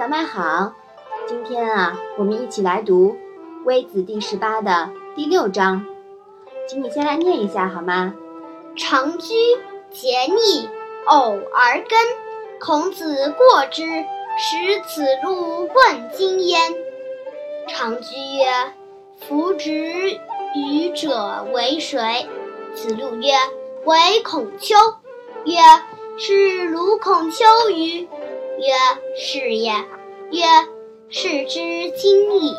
小麦好，今天啊，我们一起来读《微子》第十八的第六章，请你先来念一下好吗？长居桀逆，偶而根。孔子过之，使子路问津焉。长居曰：“夫子与者为谁？”子路曰：“为孔丘。”曰：“是鲁孔丘于？”曰：“是也。”曰：“是之经矣。”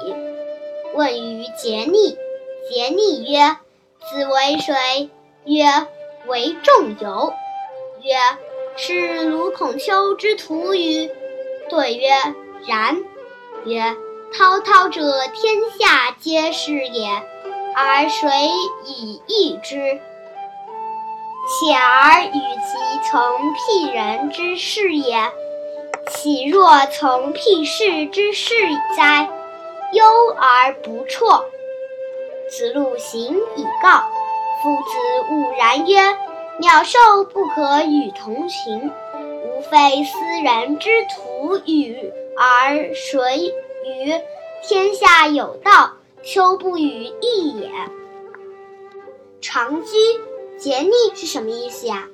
问于竭逆，竭逆曰：“子为谁？”曰：“为仲由。”曰：“是鲁孔丘之徒与？”对曰：“然。”曰：“滔滔者，天下皆是也，而谁以易之？且而与其从辟人之事也，岂若从辟世之事哉？忧而不辍。”子路行以告。夫子兀然曰：“鸟兽不可与同群，吾非斯人之徒与？而谁与？天下有道，丘不与异也。”长居。桀逆是什么意思呀？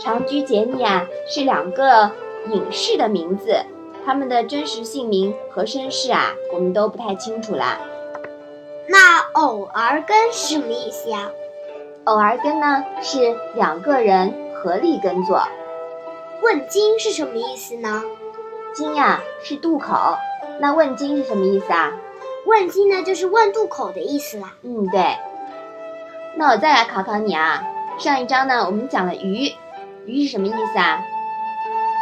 长居、桀逆啊，是两个隐士的名字，他们的真实姓名和身世啊，我们都不太清楚啦。那偶而根是什么意思呀？偶而根呢，是两个人合力耕作。问津是什么意思呢？津呀，是渡口。那问津是什么意思啊？问津呢，就是问渡口的意思啦。嗯，对。那我再来考考你啊，上一章呢，我们讲了鱼，鱼是什么意思啊？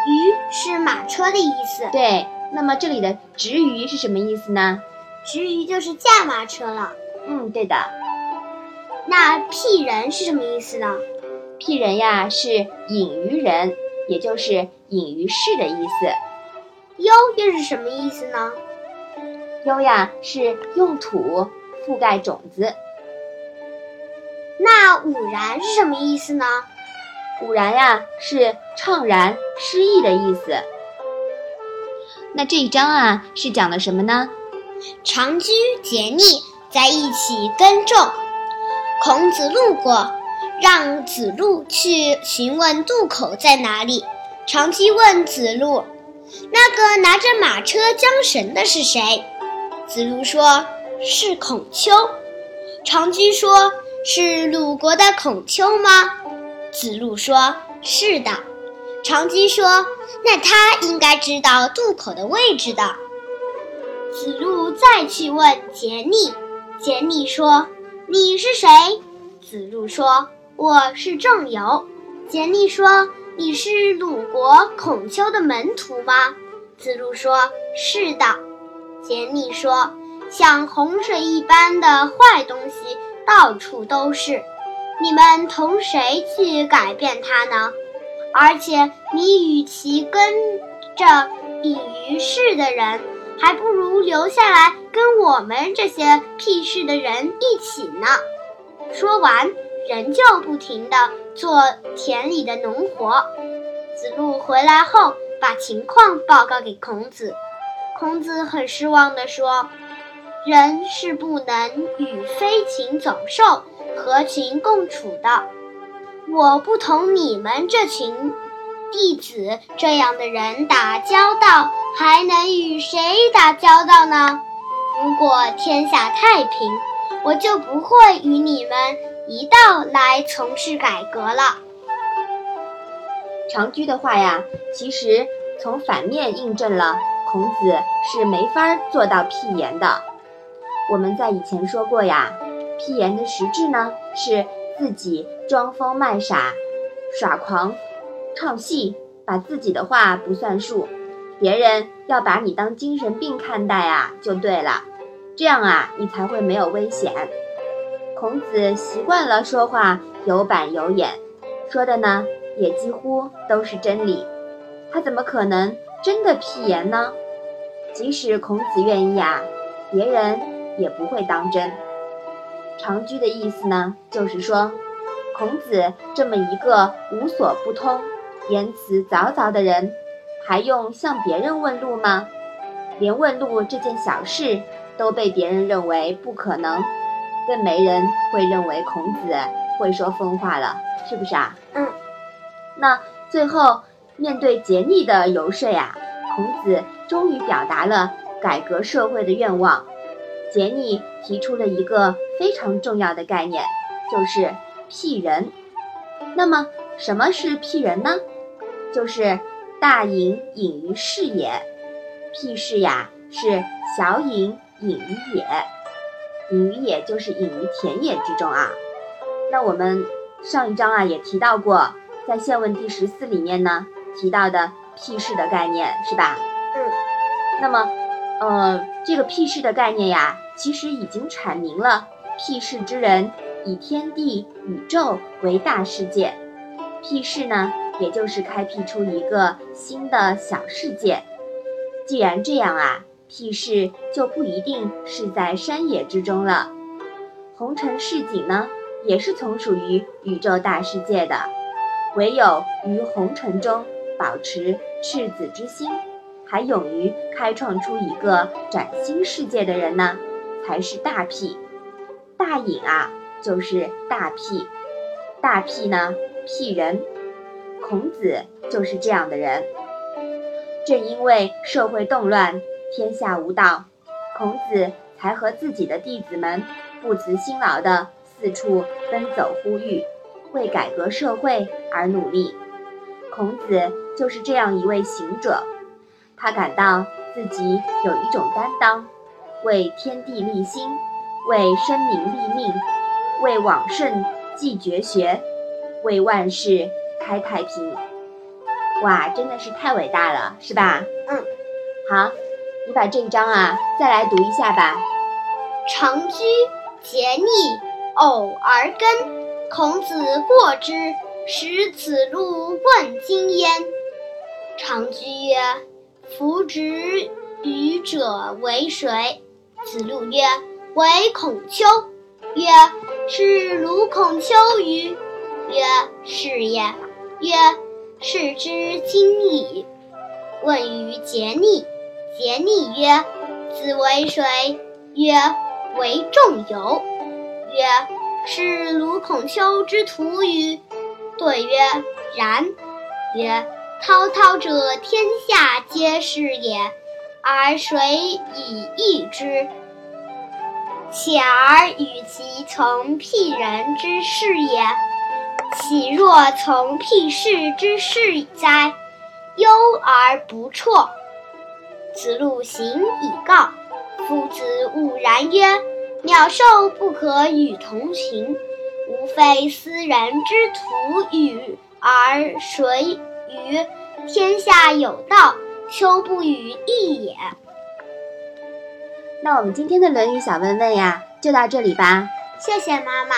鱼是马车的意思。对，那么这里的执鱼是什么意思呢？执鱼就是驾马车了。嗯，对的。那辟人是什么意思呢？辟人呀，是隐于人，也就是隐于世的意思。忧又是什么意思呢？忧呀，是用土覆盖种子。那五然是什么意思呢？五然呀，是怅然、失意的意思。那这一章啊，是讲的什么呢？长居桀逆在一起耕种。孔子路过，让子路去询问渡口在哪里。长居问子路：“那个拿着马车缰绳的是谁？”子路说：“是孔丘。”长居说。是鲁国的孔丘吗？子路说：“是的。”长居说：“那他应该知道渡口的位置的。”子路再去问桀逆，桀逆说：“你是谁？”子路说：“我是仲由。”桀逆说：“你是鲁国孔丘的门徒吗？”子路说：“是的。”桀逆说：“像洪水一般的坏东西。”到处都是，你们同谁去改变它呢？而且你与其跟着隐于市的人，还不如留下来跟我们这些屁事的人一起呢。说完，人就不停地做田里的农活。子路回来后，把情况报告给孔子。孔子很失望地说。人是不能与飞禽走兽合群共处的。我不同你们这群弟子这样的人打交道，还能与谁打交道呢？如果天下太平，我就不会与你们一道来从事改革了。长居的话呀，其实从反面印证了孔子是没法做到辟言的。我们在以前说过呀，辟言的实质呢是自己装疯卖傻、耍狂、唱戏，把自己的话不算数，别人要把你当精神病看待啊，就对了。这样啊，你才会没有危险。孔子习惯了说话有板有眼，说的呢也几乎都是真理，他怎么可能真的辟言呢？即使孔子愿意啊，别人。也不会当真。长居的意思呢，就是说，孔子这么一个无所不通、言辞凿凿的人，还用向别人问路吗？连问路这件小事都被别人认为不可能，更没人会认为孔子会说疯话了，是不是啊？嗯。那最后面对竭力的游说呀，孔子终于表达了改革社会的愿望。桀逆提出了一个非常重要的概念，就是辟人。那么什么是辟人呢？就是大隐隐于市也。辟市呀，是小隐隐于野，隐于野就是隐于田野之中啊。那我们上一章啊也提到过，在宪问第十四里面呢提到的辟市的概念是吧？嗯。那么，呃，这个辟市的概念呀，其实已经阐明了辟市之人以天地宇宙为大世界，辟市呢，也就是开辟出一个新的小世界。既然这样啊，辟世就不一定是在山野之中了。红尘市井呢，也是从属于宇宙大世界的。唯有于红尘中保持赤子之心，还勇于开创出一个崭新世界的人呢，才是大辟。大隐啊，就是大辟。大辟呢，辟人。孔子就是这样的人。正因为社会动乱，天下无道，孔子才和自己的弟子们不辞辛劳地四处奔走呼吁，为改革社会而努力。孔子就是这样一位行者，他感到自己有一种担当，为天地立心，为生民立命，为往圣继绝学，为万世开太平。哇，真的是太伟大了，是吧？嗯，好，你把这一章啊再来读一下吧。长居节逆，偶而耕。孔子过之，使子路问津焉。长居曰：“夫之愚者为谁？”子路曰：“为孔丘。”曰：“是鲁孔丘与？”曰：“是也。”曰。是之今矣。问于桀逆，桀逆曰：“子为谁？”曰：“为仲由。”曰：“是鲁孔丘之徒与？”对曰：“然。”曰：“滔滔者，天下皆是也，而谁以易之？且而与其从辟人之事也。”岂若从辟世之事哉？忧而不辍。子路行以告，夫子兀然曰：“鸟兽不可与同行，吾非斯人之徒与，而谁于？天下有道，丘不与易也。”那我们今天的《论语》小问问呀，就到这里吧。谢谢妈妈。